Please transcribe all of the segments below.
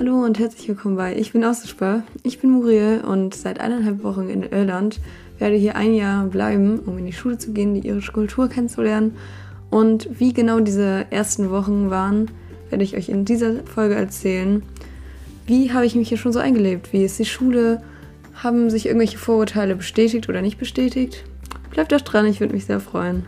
Hallo und herzlich willkommen bei Ich bin Austauschbar. Ich bin Muriel und seit eineinhalb Wochen in Irland werde hier ein Jahr bleiben, um in die Schule zu gehen, die irische Kultur kennenzulernen. Und wie genau diese ersten Wochen waren, werde ich euch in dieser Folge erzählen. Wie habe ich mich hier schon so eingelebt? Wie ist die Schule? Haben sich irgendwelche Vorurteile bestätigt oder nicht bestätigt? Bleibt doch dran, ich würde mich sehr freuen.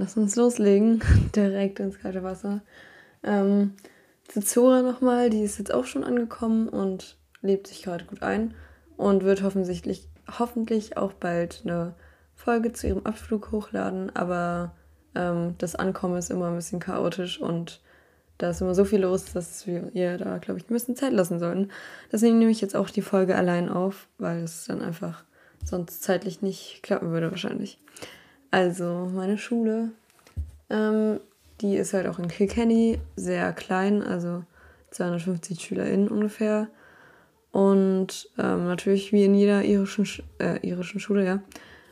Lass uns loslegen. Direkt ins kalte Wasser. Ähm, zu Zora nochmal, die ist jetzt auch schon angekommen und lebt sich gerade gut ein und wird hoffentlich, hoffentlich auch bald eine Folge zu ihrem Abflug hochladen, aber ähm, das Ankommen ist immer ein bisschen chaotisch und da ist immer so viel los, dass wir ihr da, glaube ich, ein bisschen Zeit lassen sollten. Deswegen nehme ich jetzt auch die Folge allein auf, weil es dann einfach sonst zeitlich nicht klappen würde wahrscheinlich. Also meine Schule, ähm, die ist halt auch in Kilkenny, sehr klein, also 250 SchülerInnen ungefähr. Und ähm, natürlich wie in jeder irischen, äh, irischen Schule, ja,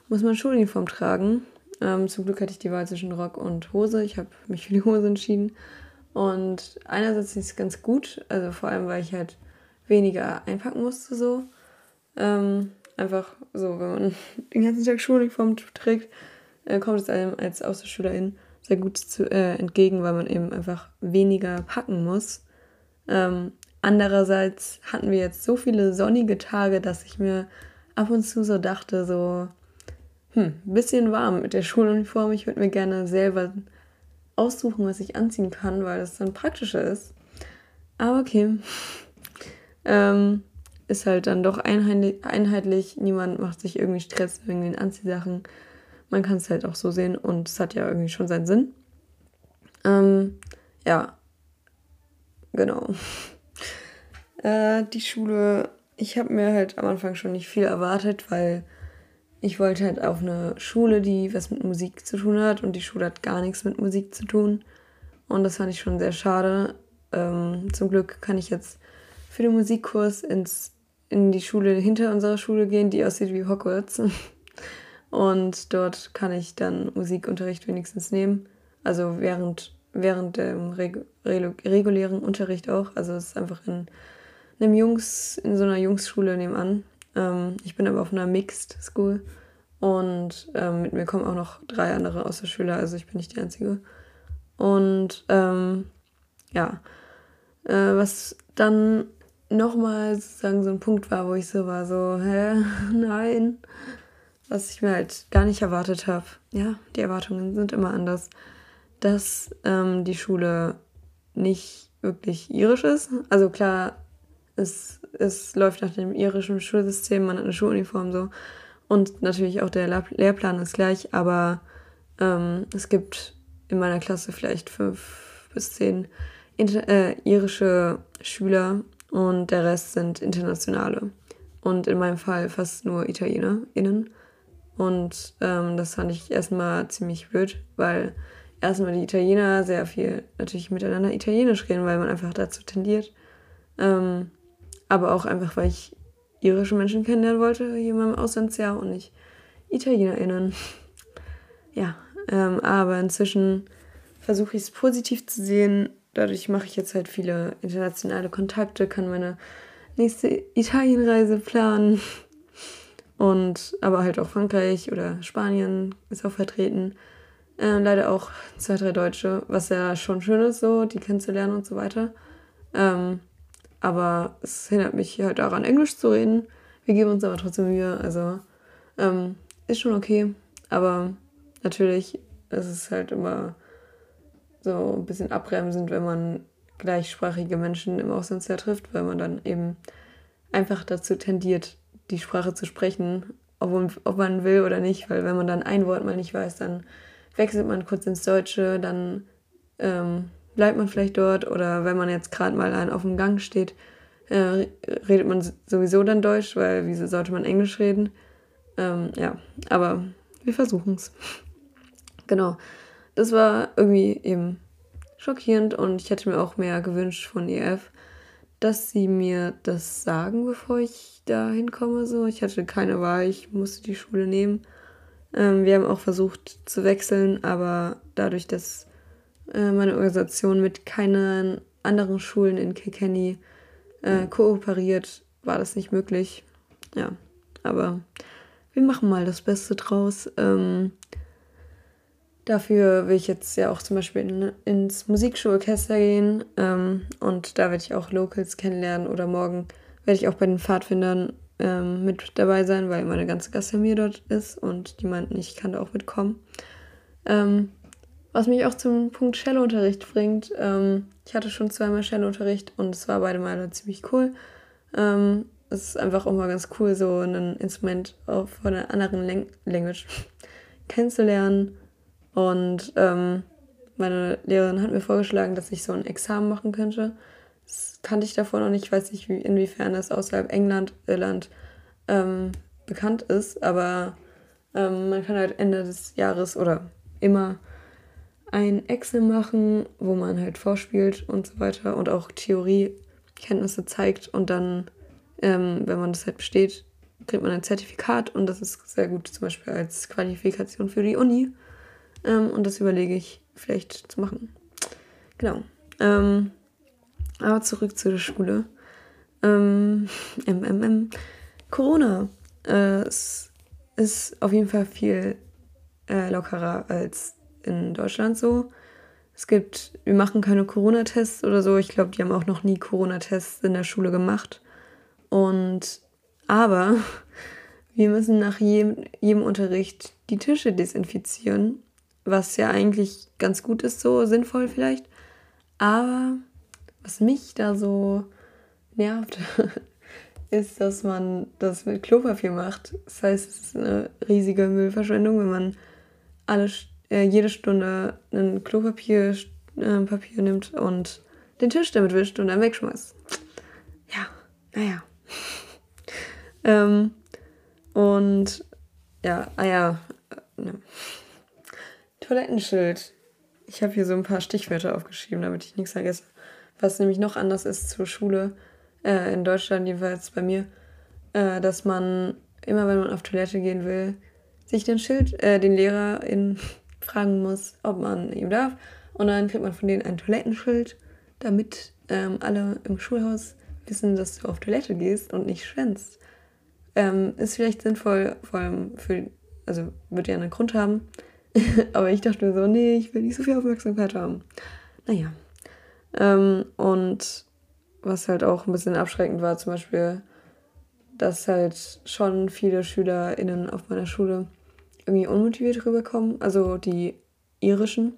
muss man Schuluniform tragen. Ähm, zum Glück hatte ich die Wahl zwischen Rock und Hose. Ich habe mich für die Hose entschieden. Und einerseits ist es ganz gut, also vor allem, weil ich halt weniger einpacken musste so. Ähm, einfach so, wenn man den ganzen Tag Schuluniform trägt, äh, kommt es einem als Außerschülerin sehr gut zu, äh, entgegen, weil man eben einfach weniger packen muss. Ähm, andererseits hatten wir jetzt so viele sonnige Tage, dass ich mir ab und zu so dachte, so, hm, bisschen warm mit der Schuluniform. Ich würde mir gerne selber aussuchen, was ich anziehen kann, weil das dann praktischer ist. Aber okay. ähm, ist halt dann doch einheitlich, einheitlich. Niemand macht sich irgendwie Stress wegen den Anziehsachen. Man kann es halt auch so sehen und es hat ja irgendwie schon seinen Sinn. Ähm, ja, genau. äh, die Schule, ich habe mir halt am Anfang schon nicht viel erwartet, weil ich wollte halt auf eine Schule, die was mit Musik zu tun hat und die Schule hat gar nichts mit Musik zu tun. Und das fand ich schon sehr schade. Ähm, zum Glück kann ich jetzt für den Musikkurs ins, in die Schule hinter unserer Schule gehen, die aussieht wie Hogwarts. Und dort kann ich dann Musikunterricht wenigstens nehmen. Also während, während dem reg regulären Unterricht auch. Also es ist einfach in einem Jungs, in so einer Jungsschule nebenan. Ähm, ich bin aber auf einer Mixed School. Und ähm, mit mir kommen auch noch drei andere Außerschüler, also ich bin nicht die Einzige. Und ähm, ja, äh, was dann nochmal sozusagen so ein Punkt war, wo ich so war, so, hä, nein, was ich mir halt gar nicht erwartet habe. Ja, die Erwartungen sind immer anders, dass ähm, die Schule nicht wirklich irisch ist. Also klar, es, es läuft nach dem irischen Schulsystem, man hat eine Schuluniform so. Und natürlich auch der Lehrplan ist gleich, aber ähm, es gibt in meiner Klasse vielleicht fünf bis zehn inter äh, irische Schüler und der Rest sind internationale. Und in meinem Fall fast nur ItalienerInnen. Und ähm, das fand ich erstmal ziemlich blöd, weil erstmal die Italiener sehr viel natürlich miteinander Italienisch reden, weil man einfach dazu tendiert. Ähm, aber auch einfach, weil ich irische Menschen kennenlernen wollte hier in meinem Auslandsjahr und nicht ItalienerInnen. Ja, ähm, aber inzwischen versuche ich es positiv zu sehen. Dadurch mache ich jetzt halt viele internationale Kontakte, kann meine nächste Italienreise planen. Und aber halt auch Frankreich oder Spanien ist auch vertreten. Äh, leider auch zwei, drei Deutsche, was ja schon schön ist, so, die kennenzulernen und so weiter. Ähm, aber es hindert mich halt daran, Englisch zu reden. Wir geben uns aber trotzdem Mühe. Also ähm, ist schon okay. Aber natürlich ist es halt immer so ein bisschen abbremsend, wenn man gleichsprachige Menschen im Auslandsjahr trifft, weil man dann eben einfach dazu tendiert, die Sprache zu sprechen, ob man, ob man will oder nicht, weil wenn man dann ein Wort mal nicht weiß, dann wechselt man kurz ins Deutsche, dann ähm, bleibt man vielleicht dort oder wenn man jetzt gerade mal auf dem Gang steht, äh, redet man sowieso dann Deutsch, weil wieso sollte man Englisch reden? Ähm, ja, aber wir versuchen es. genau. Das war irgendwie eben schockierend und ich hätte mir auch mehr gewünscht von EF dass sie mir das sagen, bevor ich da hinkomme. So. Ich hatte keine Wahl, ich musste die Schule nehmen. Ähm, wir haben auch versucht zu wechseln, aber dadurch, dass äh, meine Organisation mit keinen anderen Schulen in Kilkenny äh, kooperiert, war das nicht möglich. Ja, aber wir machen mal das Beste draus. Ähm, dafür will ich jetzt ja auch zum Beispiel in, ins Musikschulorchester gehen ähm, und da werde ich auch Locals kennenlernen oder morgen werde ich auch bei den Pfadfindern ähm, mit dabei sein, weil meine ganze Gastfamilie dort ist und die meinten, ich kann da auch mitkommen. Ähm, was mich auch zum Punkt Cello-Unterricht bringt. Ähm, ich hatte schon zweimal Cello-Unterricht und es war beide Male ziemlich cool. Ähm, es ist einfach auch mal ganz cool, so ein Instrument auch von einer anderen Lang Language kennenzulernen. Und ähm, meine Lehrerin hat mir vorgeschlagen, dass ich so ein Examen machen könnte. Das kannte ich davor noch nicht. Ich weiß nicht, wie, inwiefern das außerhalb England, Irland ähm, bekannt ist. Aber ähm, man kann halt Ende des Jahres oder immer ein Excel machen, wo man halt vorspielt und so weiter und auch Theoriekenntnisse zeigt und dann ähm, wenn man das halt besteht, kriegt man ein Zertifikat und das ist sehr gut zum Beispiel als Qualifikation für die Uni. Ähm, und das überlege ich vielleicht zu machen. Genau. Ähm, aber zurück zu der Schule. Ähm, MMM. Corona. Äh, es ist auf jeden Fall viel äh, lockerer als in Deutschland so. Es gibt, wir machen keine Corona-Tests oder so. Ich glaube, die haben auch noch nie Corona-Tests in der Schule gemacht. Und aber wir müssen nach jedem, jedem Unterricht die Tische desinfizieren, was ja eigentlich ganz gut ist, so sinnvoll vielleicht. Aber was mich da so nervt, ist, dass man das mit Klopapier macht. Das heißt, es ist eine riesige Müllverschwendung, wenn man alle, äh, jede Stunde ein Klopapier äh, Papier nimmt und den Tisch damit wischt und dann wegschmeißt. Ja, naja. ähm, und ja, ah ja, äh, ne. Toilettenschild. Ich habe hier so ein paar Stichwörter aufgeschrieben, damit ich nichts vergesse. Was nämlich noch anders ist zur Schule, äh, in Deutschland jedenfalls bei mir, äh, dass man immer, wenn man auf Toilette gehen will, sich den Schild, äh, den Lehrer in, fragen muss, ob man ihm darf. Und dann kriegt man von denen ein Toilettenschild, damit ähm, alle im Schulhaus wissen, dass du auf Toilette gehst und nicht schwänzt. Ähm, ist vielleicht sinnvoll, vor allem für, also wird ja einen Grund haben. Aber ich dachte mir so, nee, ich will nicht so viel Aufmerksamkeit haben. Naja. Ähm, und was halt auch ein bisschen abschreckend war, zum Beispiel, dass halt schon viele SchülerInnen auf meiner Schule irgendwie unmotiviert rüberkommen, also die irischen.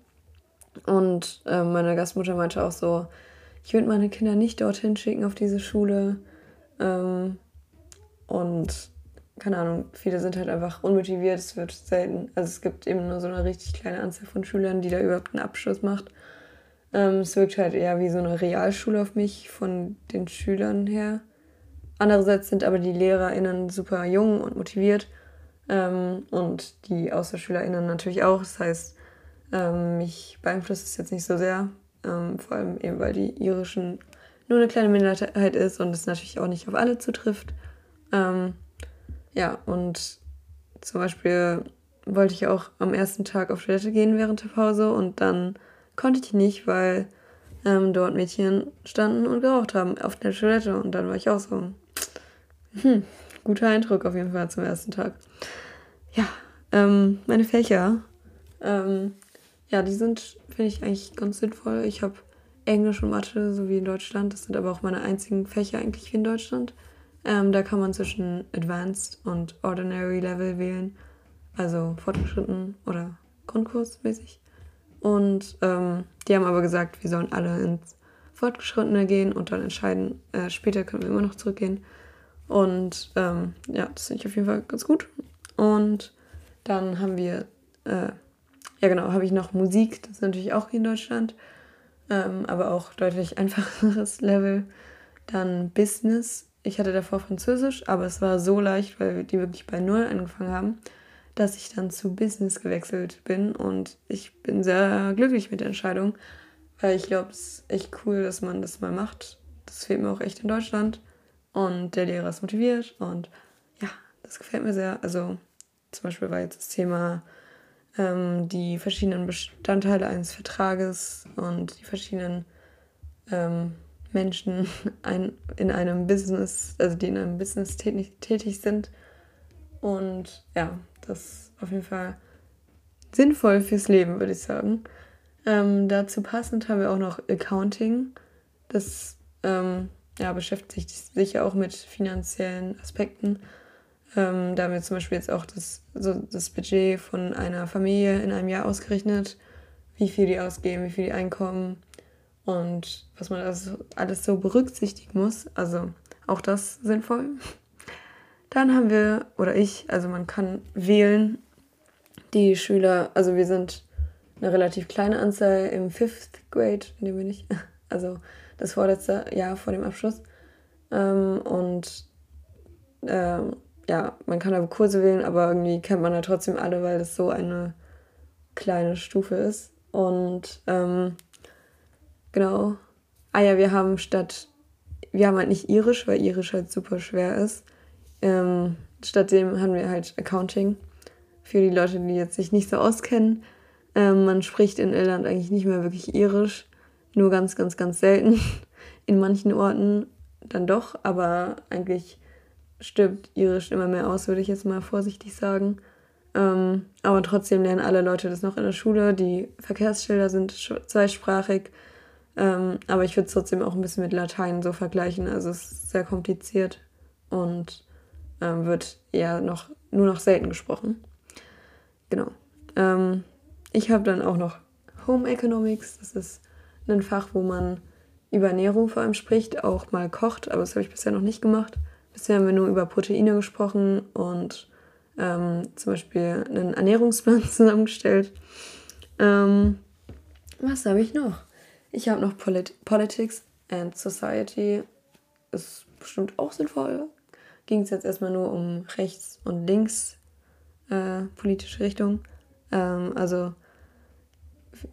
Und äh, meine Gastmutter meinte auch so, ich würde meine Kinder nicht dorthin schicken auf diese Schule. Ähm, und keine Ahnung, viele sind halt einfach unmotiviert. Es wird selten, also es gibt eben nur so eine richtig kleine Anzahl von Schülern, die da überhaupt einen Abschluss macht. Ähm, es wirkt halt eher wie so eine Realschule auf mich von den Schülern her. Andererseits sind aber die LehrerInnen super jung und motiviert ähm, und die AußerschülerInnen natürlich auch. Das heißt, ähm, mich beeinflusst es jetzt nicht so sehr. Ähm, vor allem eben, weil die irischen nur eine kleine Minderheit ist und es natürlich auch nicht auf alle zutrifft. Ja, und zum Beispiel wollte ich auch am ersten Tag auf Toilette gehen während der Pause und dann konnte ich nicht, weil ähm, dort Mädchen standen und geraucht haben auf der Toilette und dann war ich auch so, hm, guter Eindruck auf jeden Fall zum ersten Tag. Ja, ähm, meine Fächer. Ähm, ja, die sind, finde ich, eigentlich ganz sinnvoll. Ich habe Englisch und Mathe, so wie in Deutschland. Das sind aber auch meine einzigen Fächer eigentlich wie in Deutschland. Ähm, da kann man zwischen Advanced und Ordinary Level wählen. Also fortgeschritten oder Grundkursmäßig. Und ähm, die haben aber gesagt, wir sollen alle ins Fortgeschrittene gehen und dann entscheiden, äh, später können wir immer noch zurückgehen. Und ähm, ja, das finde ich auf jeden Fall ganz gut. Und dann haben wir äh, ja, genau, habe ich noch Musik, das ist natürlich auch hier in Deutschland, ähm, aber auch deutlich einfacheres Level. Dann Business. Ich hatte davor Französisch, aber es war so leicht, weil die wirklich bei Null angefangen haben, dass ich dann zu Business gewechselt bin und ich bin sehr glücklich mit der Entscheidung, weil ich glaube, es ist echt cool, dass man das mal macht. Das fehlt mir auch echt in Deutschland und der Lehrer ist motiviert und ja, das gefällt mir sehr. Also zum Beispiel war jetzt das Thema ähm, die verschiedenen Bestandteile eines Vertrages und die verschiedenen ähm, Menschen ein, in einem Business, also die in einem Business tätig, tätig sind. Und ja, das ist auf jeden Fall sinnvoll fürs Leben, würde ich sagen. Ähm, dazu passend haben wir auch noch Accounting. Das ähm, ja, beschäftigt sich ja auch mit finanziellen Aspekten. Ähm, da haben wir zum Beispiel jetzt auch das, so das Budget von einer Familie in einem Jahr ausgerechnet, wie viel die ausgeben, wie viel die einkommen und was man also alles so berücksichtigen muss. Also auch das sinnvoll. Dann haben wir, oder ich, also man kann wählen, die Schüler, also wir sind eine relativ kleine Anzahl im Fifth Grade, in dem bin ich, also das vorletzte Jahr vor dem Abschluss. Ähm, und ähm, ja, man kann aber Kurse wählen, aber irgendwie kennt man ja trotzdem alle, weil das so eine kleine Stufe ist. Und ähm, genau. Ah ja, wir haben statt, wir haben halt nicht Irisch, weil Irisch halt super schwer ist. Ähm, stattdem haben wir halt Accounting. Für die Leute, die jetzt sich nicht so auskennen. Ähm, man spricht in Irland eigentlich nicht mehr wirklich Irisch. Nur ganz, ganz, ganz selten. In manchen Orten dann doch, aber eigentlich stirbt Irisch immer mehr aus, würde ich jetzt mal vorsichtig sagen. Ähm, aber trotzdem lernen alle Leute das noch in der Schule. Die Verkehrsschilder sind zweisprachig. Ähm, aber ich würde es trotzdem auch ein bisschen mit Latein so vergleichen. Also es ist sehr kompliziert und ähm, wird eher noch, nur noch selten gesprochen. Genau. Ähm, ich habe dann auch noch Home Economics. Das ist ein Fach, wo man über Ernährung vor allem spricht, auch mal kocht, aber das habe ich bisher noch nicht gemacht. Bisher haben wir nur über Proteine gesprochen und ähm, zum Beispiel einen Ernährungsplan zusammengestellt. Ähm, was habe ich noch? Ich habe noch Polit Politics and Society. Ist bestimmt auch sinnvoll. Ging es jetzt erstmal nur um rechts und links äh, politische Richtung. Ähm, also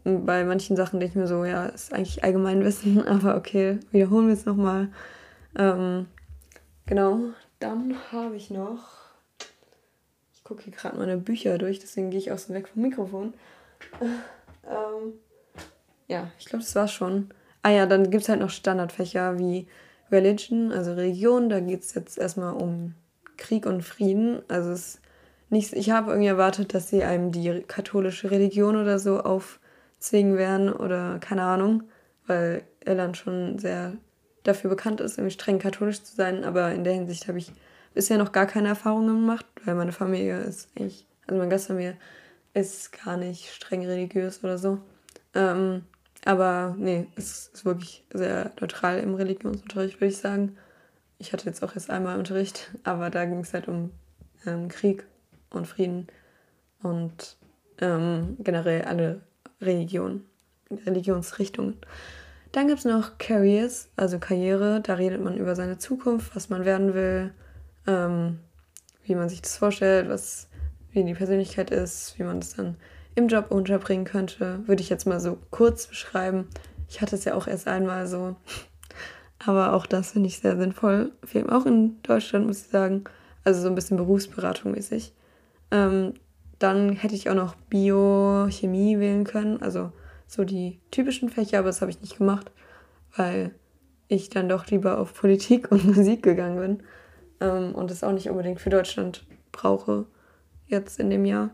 bei manchen Sachen denke ich mir so, ja, ist eigentlich Allgemeinwissen, aber okay, wiederholen wir es nochmal. Ähm, genau, dann habe ich noch, ich gucke hier gerade meine Bücher durch, deswegen gehe ich auch so weg vom Mikrofon. ähm, ja, ich glaube, das war's schon. Ah ja, dann gibt es halt noch Standardfächer wie Religion, also Religion. Da geht es jetzt erstmal um Krieg und Frieden. Also es nicht, ich habe irgendwie erwartet, dass sie einem die katholische Religion oder so auf zwingen werden oder keine Ahnung, weil Irland schon sehr dafür bekannt ist, irgendwie streng katholisch zu sein. Aber in der Hinsicht habe ich bisher noch gar keine Erfahrungen gemacht, weil meine Familie ist eigentlich, also meine Gastfamilie ist gar nicht streng religiös oder so. Ähm, aber nee, es ist wirklich sehr neutral im Religionsunterricht, würde ich sagen. Ich hatte jetzt auch erst einmal Unterricht, aber da ging es halt um ähm, Krieg und Frieden und ähm, generell alle Religion, Religionsrichtungen. Dann gibt es noch Careers, also Karriere. Da redet man über seine Zukunft, was man werden will, ähm, wie man sich das vorstellt, was, wie die Persönlichkeit ist, wie man das dann im Job unterbringen könnte. Würde ich jetzt mal so kurz beschreiben. Ich hatte es ja auch erst einmal so. Aber auch das finde ich sehr sinnvoll. Auch in Deutschland, muss ich sagen. Also so ein bisschen Berufsberatung mäßig. Ähm, dann hätte ich auch noch Biochemie wählen können, also so die typischen Fächer, aber das habe ich nicht gemacht, weil ich dann doch lieber auf Politik und Musik gegangen bin ähm, und es auch nicht unbedingt für Deutschland brauche jetzt in dem Jahr.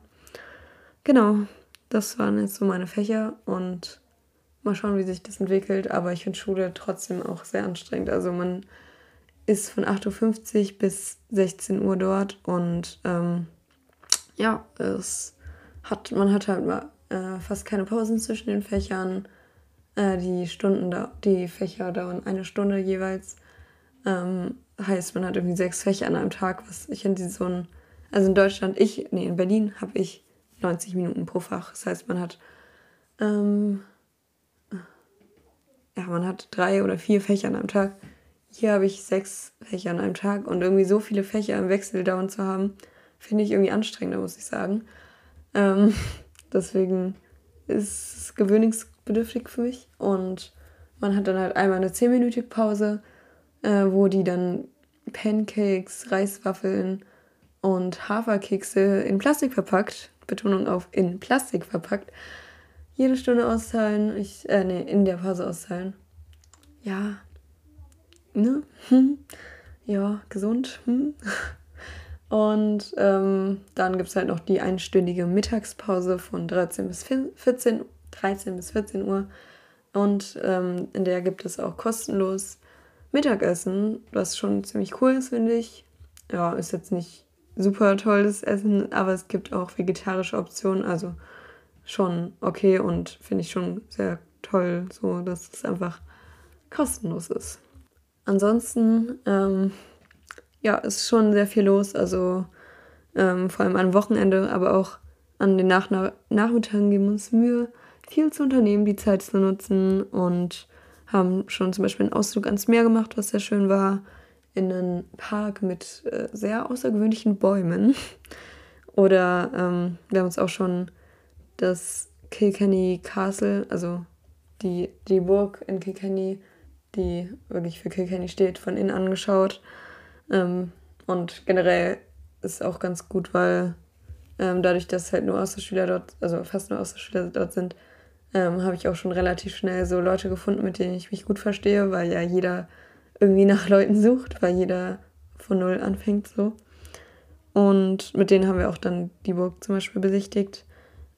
Genau, das waren jetzt so meine Fächer und mal schauen, wie sich das entwickelt, aber ich finde Schule trotzdem auch sehr anstrengend. Also man ist von 8.50 Uhr bis 16 Uhr dort und ähm, ja, es hat, man hat halt mal, äh, fast keine Pausen zwischen den Fächern. Äh, die Stunden, da, die Fächer dauern eine Stunde jeweils. Ähm, heißt, man hat irgendwie sechs Fächer an einem Tag, was ich in so ein, also in Deutschland, ich, nee, in Berlin habe ich 90 Minuten pro Fach. Das heißt, man hat, ähm, ja, man hat drei oder vier Fächer an einem Tag. Hier habe ich sechs Fächer an einem Tag und irgendwie so viele Fächer im Wechsel dauernd zu haben, finde ich irgendwie anstrengender, muss ich sagen. Ähm, deswegen ist es gewöhnungsbedürftig für mich. Und man hat dann halt einmal eine 10-minütige Pause, äh, wo die dann Pancakes, Reiswaffeln und Haferkekse in Plastik verpackt, Betonung auf in Plastik verpackt, jede Stunde auszahlen. Ich, äh, nee, in der Pause auszahlen. Ja. Ne? Hm. Ja, gesund. Hm. Und ähm, dann gibt es halt noch die einstündige Mittagspause von 13 bis 14, 13 bis 14 Uhr. Und ähm, in der gibt es auch kostenlos Mittagessen, was schon ziemlich cool ist, finde ich. Ja, ist jetzt nicht super tolles Essen, aber es gibt auch vegetarische Optionen, also schon okay und finde ich schon sehr toll, so dass es einfach kostenlos ist. Ansonsten, ähm, ja, ist schon sehr viel los, also ähm, vor allem am Wochenende, aber auch an den Nach Nachmittagen geben wir uns Mühe, viel zu unternehmen, die Zeit zu nutzen und haben schon zum Beispiel einen Ausflug ans Meer gemacht, was sehr schön war, in einen Park mit äh, sehr außergewöhnlichen Bäumen. Oder ähm, wir haben uns auch schon das Kilkenny Castle, also die, die Burg in Kilkenny, die wirklich für Kilkenny steht, von innen angeschaut. Ähm, und generell ist auch ganz gut, weil ähm, dadurch, dass halt nur Austauschschüler dort, also fast nur Austauschschüler dort sind, ähm, habe ich auch schon relativ schnell so Leute gefunden, mit denen ich mich gut verstehe, weil ja jeder irgendwie nach Leuten sucht, weil jeder von null anfängt so. Und mit denen haben wir auch dann die Burg zum Beispiel besichtigt.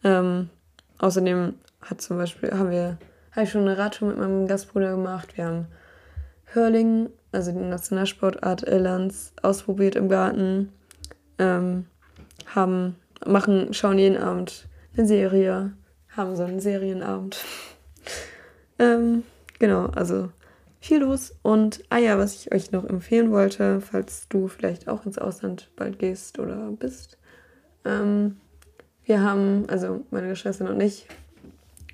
Ähm, außerdem hat zum Beispiel, haben wir, habe ich schon eine Radtour mit meinem Gastbruder gemacht. Wir haben Hurling, also die Nationalsportart Irlands, ausprobiert im Garten. Ähm, haben, machen, schauen jeden Abend eine Serie haben so einen Serienabend. ähm, genau, also viel los. Und, ah ja, was ich euch noch empfehlen wollte, falls du vielleicht auch ins Ausland bald gehst oder bist. Ähm, wir haben, also meine Geschwister und ich,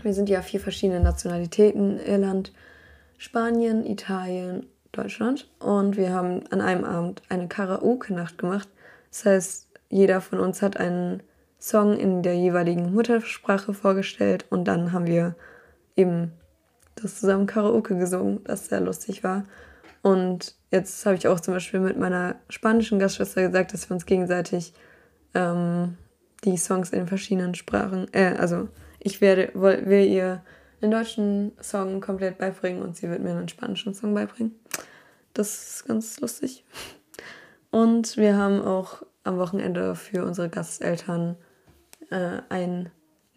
wir sind ja vier verschiedene Nationalitäten, Irland, Spanien, Italien, Deutschland. Und wir haben an einem Abend eine Karaoke-Nacht gemacht. Das heißt, jeder von uns hat einen Song in der jeweiligen Muttersprache vorgestellt und dann haben wir eben das zusammen Karaoke gesungen, das sehr lustig war. Und jetzt habe ich auch zum Beispiel mit meiner spanischen Gastschwester gesagt, dass wir uns gegenseitig ähm, die Songs in verschiedenen Sprachen, äh, also ich werde, will ihr einen deutschen Song komplett beibringen und sie wird mir einen spanischen Song beibringen. Das ist ganz lustig. Und wir haben auch am Wochenende für unsere Gasteltern äh, ein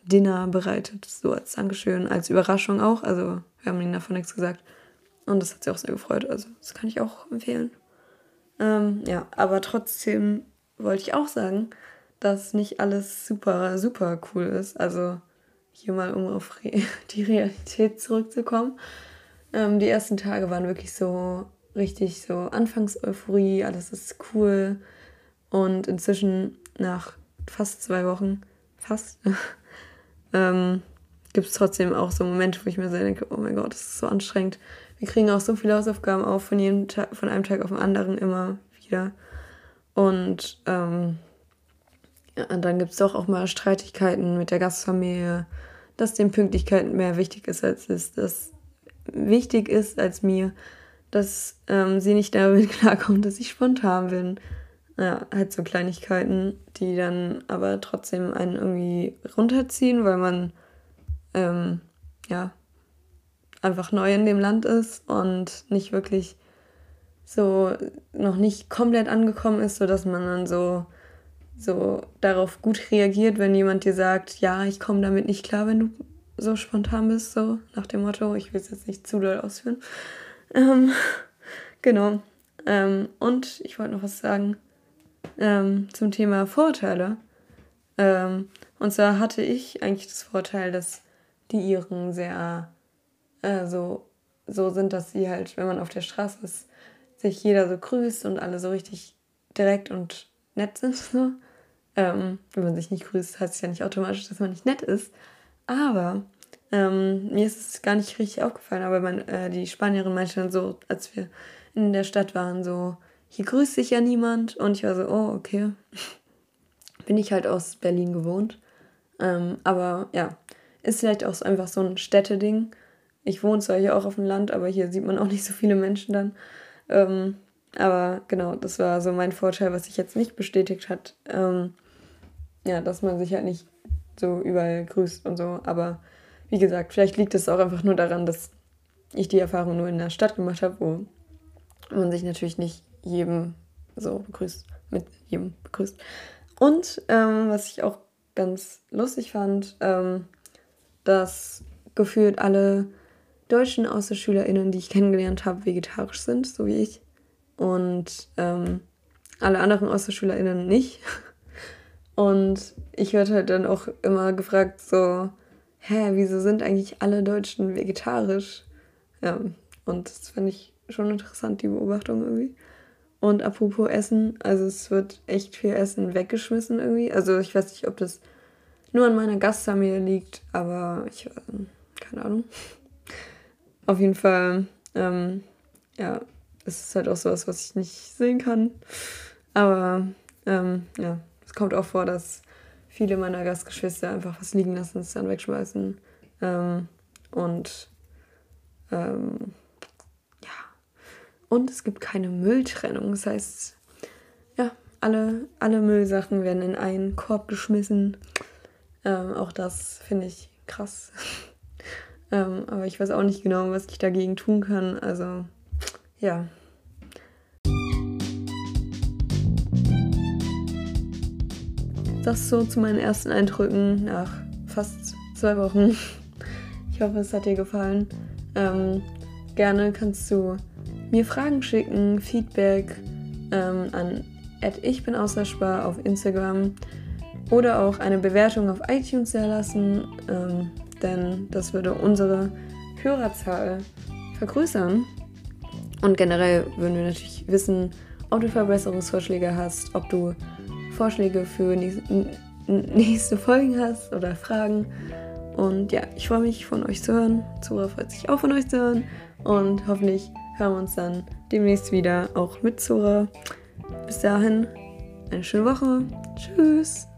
Dinner bereitet, so als Dankeschön, als Überraschung auch. Also wir haben ihnen davon nichts gesagt. Und das hat sie auch sehr gefreut. Also das kann ich auch empfehlen. Ähm, ja, aber trotzdem wollte ich auch sagen, dass nicht alles super, super cool ist. Also hier mal, um auf Re die Realität zurückzukommen. Ähm, die ersten Tage waren wirklich so richtig so Anfangseuphorie, alles ist cool. Und inzwischen nach fast zwei Wochen fast, ähm, gibt es trotzdem auch so Momente, wo ich mir so denke, oh mein Gott, das ist so anstrengend. Wir kriegen auch so viele Hausaufgaben auf von, jedem Tag, von einem Tag auf den anderen immer wieder. Und ähm, ja, und dann gibt es doch auch mal Streitigkeiten mit der Gastfamilie, dass dem Pünktlichkeit mehr wichtig ist als es, dass wichtig ist als mir, dass ähm, sie nicht damit klarkommt, dass ich spontan bin ja, halt so Kleinigkeiten, die dann aber trotzdem einen irgendwie runterziehen, weil man ähm, ja einfach neu in dem Land ist und nicht wirklich so noch nicht komplett angekommen ist, sodass man dann so so darauf gut reagiert, wenn jemand dir sagt, ja, ich komme damit nicht klar, wenn du so spontan bist, so nach dem Motto, ich will es jetzt nicht zu doll ausführen. Ähm, genau. Ähm, und ich wollte noch was sagen ähm, zum Thema Vorurteile. Ähm, und zwar hatte ich eigentlich das Vorteil, dass die Iren sehr äh, so, so sind, dass sie halt, wenn man auf der Straße ist, sich jeder so grüßt und alle so richtig direkt und nett sind. So. Ähm, wenn man sich nicht grüßt, heißt es ja nicht automatisch, dass man nicht nett ist. Aber ähm, mir ist es gar nicht richtig aufgefallen, aber mein, äh, die Spanierin meinte dann so, als wir in der Stadt waren, so, hier grüßt sich ja niemand. Und ich war so, oh, okay. Bin ich halt aus Berlin gewohnt. Ähm, aber ja, ist vielleicht auch einfach so ein Städteding. Ich wohne zwar hier auch auf dem Land, aber hier sieht man auch nicht so viele Menschen dann. Ähm, aber genau, das war so mein Vorteil, was sich jetzt nicht bestätigt hat. Ähm, ja, dass man sich halt nicht so überall grüßt und so. Aber wie gesagt, vielleicht liegt es auch einfach nur daran, dass ich die Erfahrung nur in der Stadt gemacht habe, wo man sich natürlich nicht jedem so begrüßt, mit jedem begrüßt. Und ähm, was ich auch ganz lustig fand, ähm, dass gefühlt alle deutschen AußerschülerInnen, die ich kennengelernt habe, vegetarisch sind, so wie ich. Und ähm, alle anderen AußerschülerInnen nicht. Und ich werde halt dann auch immer gefragt, so, hä, wieso sind eigentlich alle Deutschen vegetarisch? Ja, und das finde ich schon interessant, die Beobachtung irgendwie. Und apropos Essen, also es wird echt viel Essen weggeschmissen irgendwie. Also ich weiß nicht, ob das nur an meiner Gastfamilie liegt, aber ich, äh, keine Ahnung. Auf jeden Fall, ähm, ja, es ist halt auch sowas, was ich nicht sehen kann. Aber ähm, ja, es kommt auch vor, dass viele meiner Gastgeschwister einfach was liegen lassen, es dann wegschmeißen. Ähm, und ähm. Und es gibt keine Mülltrennung. Das heißt, ja, alle, alle Müllsachen werden in einen Korb geschmissen. Ähm, auch das finde ich krass. ähm, aber ich weiß auch nicht genau, was ich dagegen tun kann. Also, ja. Das so zu meinen ersten Eindrücken nach fast zwei Wochen. Ich hoffe, es hat dir gefallen. Ähm, gerne kannst du mir Fragen schicken, Feedback ähm, an ich bin außerspar auf Instagram oder auch eine Bewertung auf iTunes erlassen, ähm, denn das würde unsere Hörerzahl vergrößern. Und generell würden wir natürlich wissen, ob du Verbesserungsvorschläge hast, ob du Vorschläge für nächste Folgen hast oder Fragen. Und ja, ich freue mich von euch zu hören. Zora freut sich auch von euch zu hören. Und hoffentlich hören wir uns dann demnächst wieder, auch mit Zora. Bis dahin, eine schöne Woche. Tschüss.